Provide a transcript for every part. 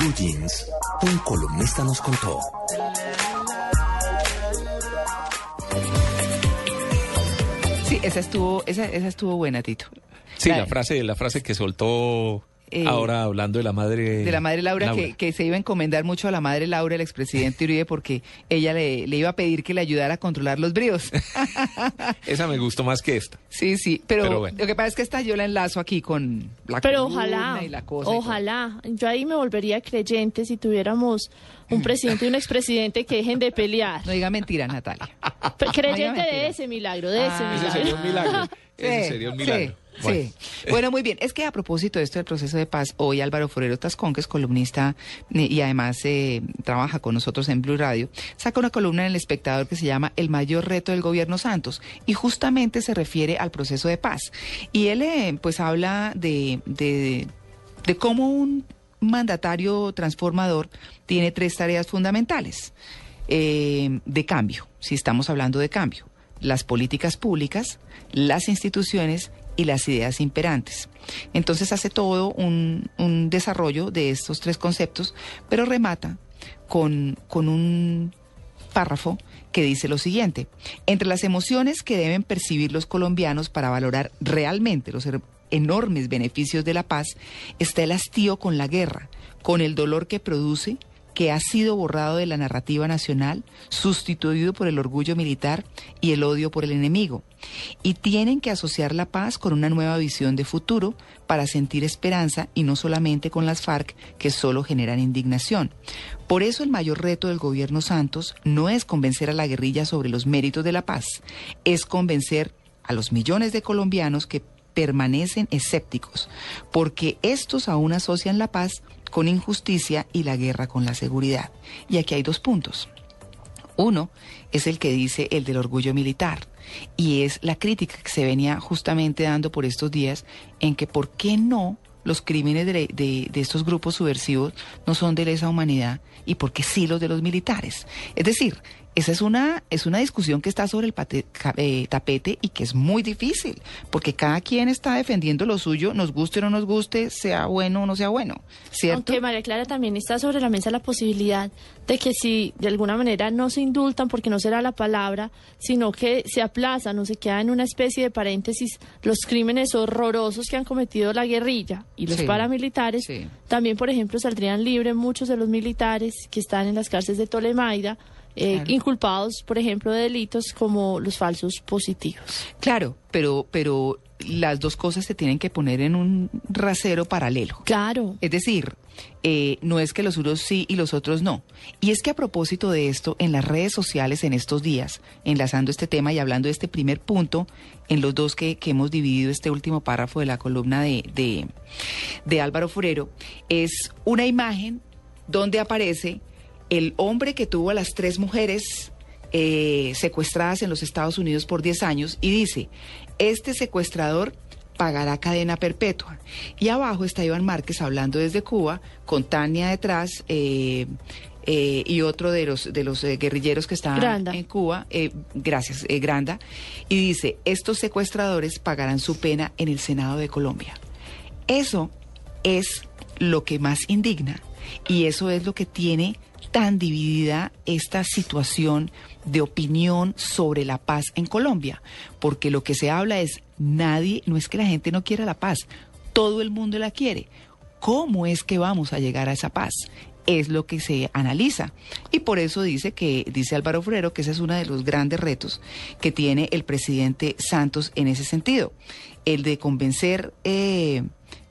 Blue Jeans, un columnista nos contó. Sí, esa estuvo, esa, esa estuvo buena, Tito. Sí, La- la frase, la frase que soltó Eh, ahora hablando de la madre. De la madre Laura, Que, que se iba a encomendar mucho a la madre Laura, el expresidente Uribe, porque ella le, le iba a pedir que le ayudara a controlar los bríos. Esa me gustó más que esta. Sí, sí, pero, Pero bueno. lo que pasa es que esta yo la enlazo aquí con la Pero ojalá, y la cosa. y ojalá. Yo ahí me volvería creyente si tuviéramos un presidente y un expresidente que dejen de pelear. No diga mentira, Natalia. Creyente mentira. de ese milagro, de ese Ah. Ese milagro. sería un milagro. Ese sería un milagro. Sí. Bueno. Bueno. muy bien. Es que a propósito de esto del proceso de paz, hoy Álvaro Forero Tascón, que es columnista eh, y además eh, trabaja con nosotros en Blue Radio, saca una columna en El Espectador que se llama El mayor reto del gobierno Santos y justamente se refiere al proceso de paz. Y él eh, pues habla de, de, de cómo un mandatario transformador tiene tres tareas fundamentales eh, de cambio, si estamos hablando de cambio, las políticas públicas, las instituciones y las ideas imperantes. Entonces hace todo un, un desarrollo de estos tres conceptos, pero remata con, con un párrafo que dice lo siguiente, entre las emociones que deben percibir los colombianos para valorar realmente los enormes beneficios de la paz está el hastío con la guerra, con el dolor que produce, que ha sido borrado de la narrativa nacional, sustituido por el orgullo militar y el odio por el enemigo. Y tienen que asociar la paz con una nueva visión de futuro para sentir esperanza y no solamente con las FARC que solo generan indignación. Por eso el mayor reto del gobierno Santos no es convencer a la guerrilla sobre los méritos de la paz, es convencer a los millones de colombianos que permanecen escépticos, porque estos aún asocian la paz con injusticia y la guerra con la seguridad. Y aquí hay dos puntos. Uno es el que dice el del orgullo militar y es la crítica que se venía justamente dando por estos días en que por qué no los crímenes de, de- estos grupos subversivos no son de lesa humanidad y por qué sí los de los militares. Es decir, esa es una, es una discusión que está sobre el pate- eh, tapete y que es muy difícil, porque cada quien está defendiendo lo suyo, nos guste o no nos guste, sea bueno o no sea bueno, ¿cierto? Aunque María Clara también está sobre la mesa la posibilidad de que si de alguna manera no se indultan, porque no será la palabra, sino que se aplazan o se queda en una especie de paréntesis los crímenes horrorosos que han cometido la guerrilla y los Sí, paramilitares, sí. también, por ejemplo, saldrían libres muchos de los militares que están en las cárceles de Tolemaida, eh, Claro. inculpados, por ejemplo, de delitos como los falsos positivos. Claro, pero, pero las dos cosas se tienen que poner en un rasero paralelo. Claro. Es decir, eh, no es que los unos sí y los otros no. Y es que a propósito de esto, en las redes sociales en estos días, enlazando este tema y hablando de este primer punto, en los dos que, que hemos dividido este último párrafo de la columna de, de, de Álvaro Forero, es una imagen donde aparece el hombre que tuvo a las tres mujeres eh, secuestradas en los Estados Unidos por 10 años y dice, este secuestrador pagará cadena perpetua. Y abajo está Iván Márquez hablando desde Cuba, con Tania detrás eh, eh, y otro de los, de los eh, guerrilleros que Granda. en Cuba, eh, gracias, Granda, y dice, estos secuestradores pagarán su pena en el Senado de Colombia. Eso es lo que más indigna y eso es lo que tiene tan dividida esta situación de opinión sobre la paz en Colombia, porque lo que se habla es nadie, no es que la gente no quiera la paz, todo el mundo la quiere. ¿Cómo es que vamos a llegar a esa paz? Es lo que se analiza. Y por eso dice que, dice Álvaro Frero, que ese es uno de los grandes retos que tiene el presidente Santos en ese sentido. El de convencer eh,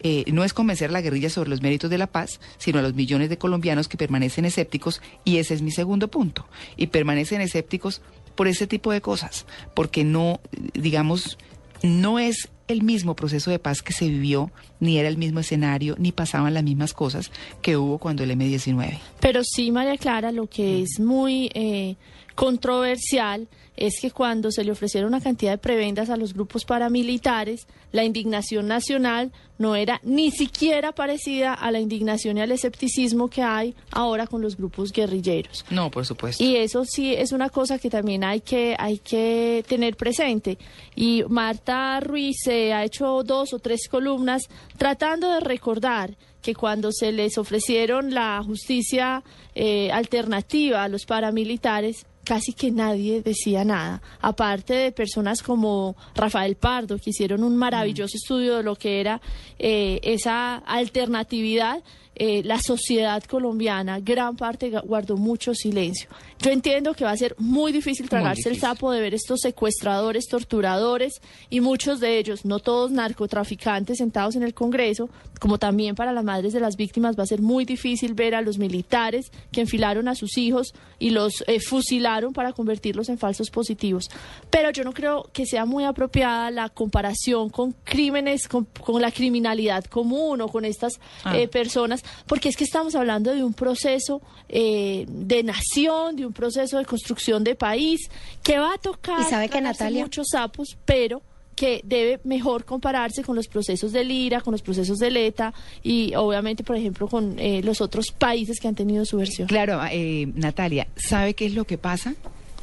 eh, no es convencer a la guerrilla sobre los méritos de la paz, sino a los millones de colombianos que permanecen escépticos, y ese es mi segundo punto, y permanecen escépticos por ese tipo de cosas, porque no, digamos, no es el mismo proceso de paz que se vivió, ni era el mismo escenario, ni pasaban las mismas cosas que hubo cuando el M-19. Pero sí, María Clara, lo que es muy eh, controversial es que cuando se le ofrecieron una cantidad de prebendas a los grupos paramilitares, la indignación nacional no era ni siquiera parecida a la indignación y al escepticismo que hay ahora con los grupos guerrilleros. No, por supuesto. Y eso sí es una cosa que también hay que, hay que tener presente. Y Marta Ruiz se ha hecho dos o tres columnas tratando de recordar que cuando se les ofrecieron la justicia eh, alternativa a los paramilitares, casi que nadie decía nada, aparte de personas como Rafael Pardo, que hicieron un maravilloso estudio de lo que era eh, esa alternatividad. eh, la sociedad colombiana, gran parte guardó mucho silencio. Yo entiendo que va a ser muy difícil tragarse el difícil. sapo de ver estos secuestradores, torturadores y muchos de ellos, no todos narcotraficantes sentados en el Congreso, como también para las madres de las víctimas va a ser muy difícil ver a los militares que enfilaron a sus hijos y los eh, fusilaron para convertirlos en falsos positivos. Pero yo no creo que sea muy apropiada la comparación con crímenes, con, con la criminalidad común o con estas Ah. eh, personas, porque es que estamos hablando de un proceso eh, de nación, de un proceso de construcción de país, que va a tocar Y sabe que, Natalia- muchos sapos, pero que debe mejor compararse con los procesos del IRA, con los procesos del ETA y obviamente, por ejemplo, con eh, los otros países que han tenido su versión. Claro, eh, Natalia, ¿sabe qué es lo que pasa?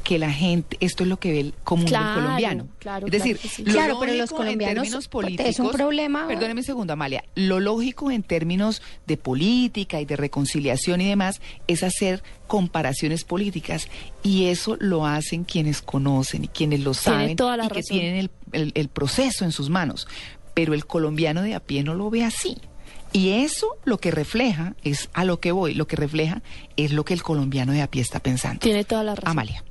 Que la gente, esto es lo que ve el común Claro, del colombiano. claro, es decir, que sí. lo Claro, pero los lógico en colombianos, términos pues, políticos, es un problema- Perdóneme un segundo, Amalia. Lo lógico en términos de política y de reconciliación y demás es hacer comparaciones políticas y eso lo hacen quienes conocen y quienes lo saben toda la y que tienen el, el- el proceso en sus manos. Pero el colombiano de a pie no lo ve así. Y eso lo que refleja es a lo que voy, lo que refleja es lo que el colombiano de a pie está pensando. Tiene toda la razón. Amalia.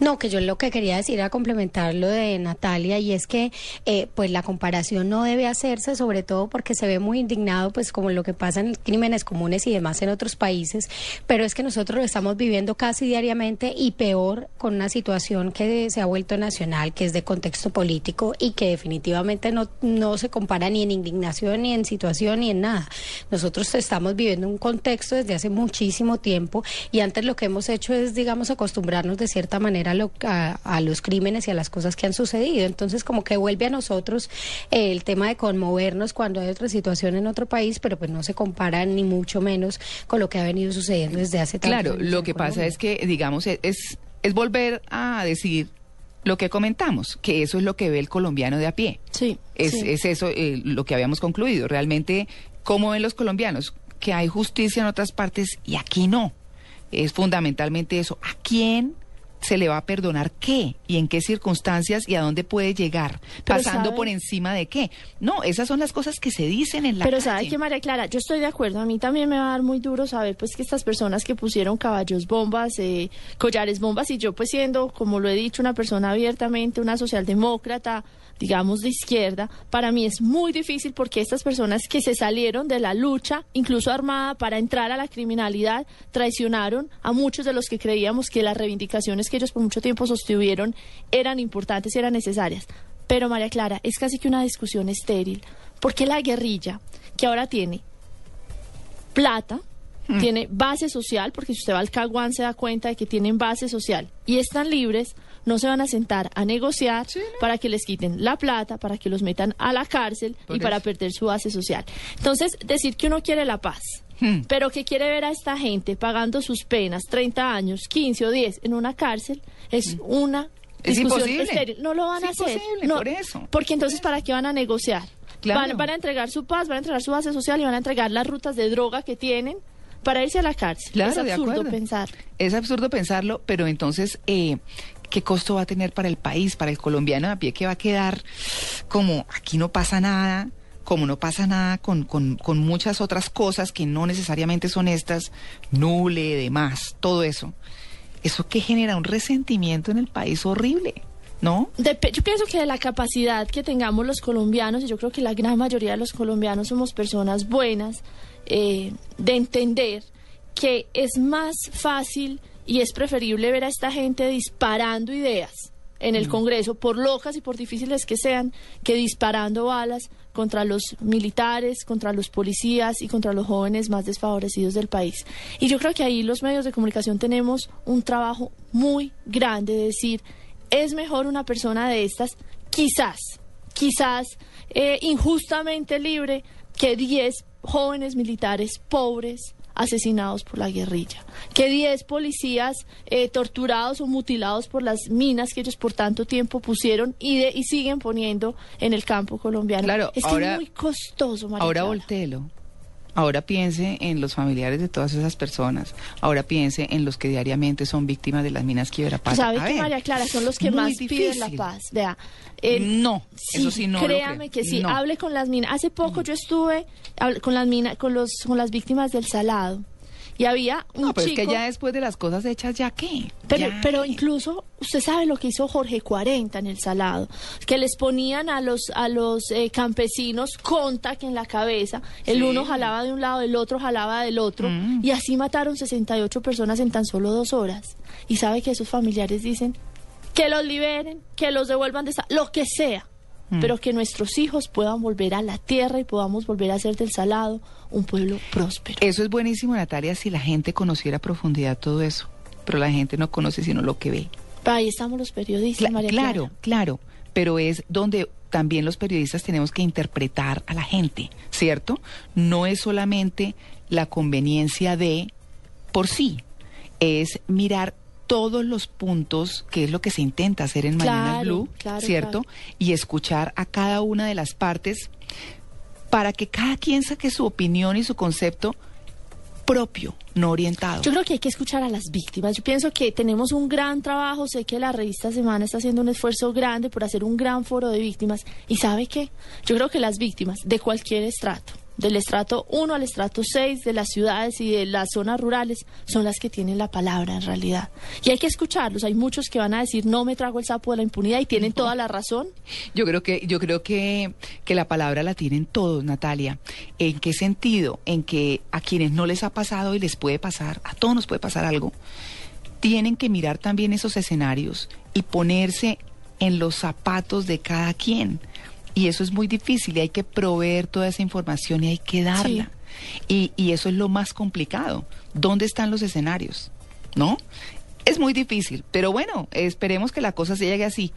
No, que yo lo que quería decir era complementar lo de Natalia y es que eh, pues la comparación no debe hacerse sobre todo porque se ve muy indignado pues como lo que pasa en crímenes comunes y demás en otros países, pero es que nosotros lo estamos viviendo casi diariamente y peor con una situación que se ha vuelto nacional, que es de contexto político y que definitivamente no, no se compara ni en indignación, ni en situación, ni en nada. Nosotros estamos viviendo un contexto desde hace muchísimo tiempo y antes lo que hemos hecho es, digamos, acostumbrarnos de cierta manera a, lo- a- a los crímenes y a las cosas que han sucedido. Entonces, como que vuelve a nosotros eh, el tema de conmovernos cuando hay otra situación en otro país, pero pues no se compara ni mucho menos con lo que ha venido sucediendo desde hace tantos Claro, lo que pasa es que, digamos, e- es, es volver a decir lo que comentamos, que eso es lo que ve el colombiano de a pie. Sí, Es, sí. es eso eh, lo que habíamos concluido. Realmente, ¿cómo ven los colombianos? Que hay justicia en otras partes y aquí no. Es fundamentalmente eso. ¿A quién se le va a perdonar qué y en qué circunstancias y a dónde puede llegar? Pero Pasando sabe- por encima de qué. No, esas son las cosas que se dicen en la Pero calle. sabe que María Clara, yo estoy de acuerdo. A mí también me va a dar muy duro saber pues que estas personas que pusieron caballos bombas, eh, collares bombas y yo pues siendo, como lo he dicho, una persona abiertamente, una socialdemócrata, digamos de izquierda, para mí es muy difícil porque estas personas que se salieron de la lucha, incluso armada, para entrar a la criminalidad, traicionaron a muchos de los que creíamos que las reivindicaciones que ellos por mucho tiempo sostuvieron eran importantes y eran necesarias. Pero María Clara, es casi que una discusión estéril, porque la guerrilla, que ahora tiene plata, tiene base social, porque si usted va al Caguán se da cuenta de que tienen base social y están libres, no se van a sentar a negociar para que les quiten la plata, para que los metan a la cárcel Por y para perder su base social. Entonces, decir que uno quiere la paz, Hmm. pero que quiere ver a esta gente pagando sus penas, 30 años, 15 o 10 en una cárcel, es una Hmm. Es discusión imposible. estéril. No lo van Es a hacer. No, por eso. Porque entonces, ¿para qué van a negociar? Claro. Van, van a entregar su paz, van a entregar su base social y van a entregar las rutas de droga que tienen para irse a la cárcel. Claro, es absurdo pensar. Es absurdo pensarlo, pero entonces, eh, ¿qué costo va a tener para el país, para el colombiano a pie que va a quedar como aquí no pasa nada? Como no pasa nada con, con, con muchas otras cosas que no necesariamente son estas, nule, demás, todo eso. Eso que genera un resentimiento en el país horrible, ¿no? Yo pienso que de la capacidad que tengamos los colombianos, y yo creo que la gran mayoría de los colombianos somos personas buenas, eh, de entender que es más fácil y es preferible ver a esta gente disparando ideas en Mm. el Congreso, por locas y por difíciles que sean, que disparando balas contra los militares, contra los policías y contra los jóvenes más desfavorecidos del país. Y yo creo que ahí los medios de comunicación tenemos un trabajo muy grande de decir, es mejor una persona de estas, quizás, quizás eh, injustamente libre, que 10 jóvenes militares pobres asesinados por la guerrilla, que 10 policías eh, torturados o mutilados por las minas que ellos por tanto tiempo pusieron y, de, y siguen poniendo en el campo colombiano. Claro, es que ahora- es muy costoso, María Ahora Clara. Ahora piense en los familiares de todas esas personas. Ahora piense en los que diariamente son víctimas de las minas Quiebrapata. ¿Sabe A que ver, María Clara son los que más piden la difícil. paz? Vea, eh, No, eso sí no Créame que sí. No. Hable con las minas. Hace poco yo estuve con las minas, con los, con las víctimas del Salado y había un No, pero chico. es que ya después de las cosas hechas, ¿ya qué? Pero, Ya pero qué. incluso usted sabe lo que hizo Jorge 40 en el Salado, que les ponían a los a los eh, campesinos contact en la cabeza, el Sí. uno jalaba de un lado, el otro jalaba del otro, Mm. y así mataron 68 personas en tan solo dos horas. Y sabe que esos familiares dicen que los liberen, que los devuelvan de esa, lo que sea, Mm. pero que nuestros hijos puedan volver a la tierra y podamos volver a ser del Salado un pueblo próspero. Eso es buenísimo, Natalia, si la gente conociera a profundidad todo eso. Pero la gente no conoce sino lo que ve. Ahí estamos los periodistas, Cla- María claro, Clara. claro, pero es donde también los periodistas tenemos que interpretar a la gente, ¿cierto? No es solamente la conveniencia de por sí, es mirar todos los puntos, que es lo que se intenta hacer en Mañana Blue, claro, ¿cierto? claro. Y escuchar a cada una de las partes para que cada quien saque su opinión y su concepto propio, no orientado. Yo creo que hay que escuchar a las víctimas. Yo pienso que tenemos un gran trabajo. Sé que la revista Semana está haciendo un esfuerzo grande por hacer un gran foro de víctimas. ¿Y sabe qué? Yo creo que las víctimas de cualquier estrato, del estrato 1 al estrato 6, de las ciudades y de las zonas rurales, son las que tienen la palabra en realidad. Y hay que escucharlos. Hay muchos que van a decir, no me trago el sapo de la impunidad y tienen toda la razón. Yo creo que, yo creo que, que la palabra la tienen todos, Natalia. ¿En qué sentido? En que a quienes no les ha pasado y les puede pasar, a todos nos puede pasar algo, tienen que mirar también esos escenarios y ponerse en los zapatos de cada quien. Y eso es muy difícil y hay que proveer toda esa información y hay que darla. Y, y eso es lo más complicado. ¿Dónde están los escenarios? ¿No? Es muy difícil, pero bueno, esperemos que la cosa se llegue así.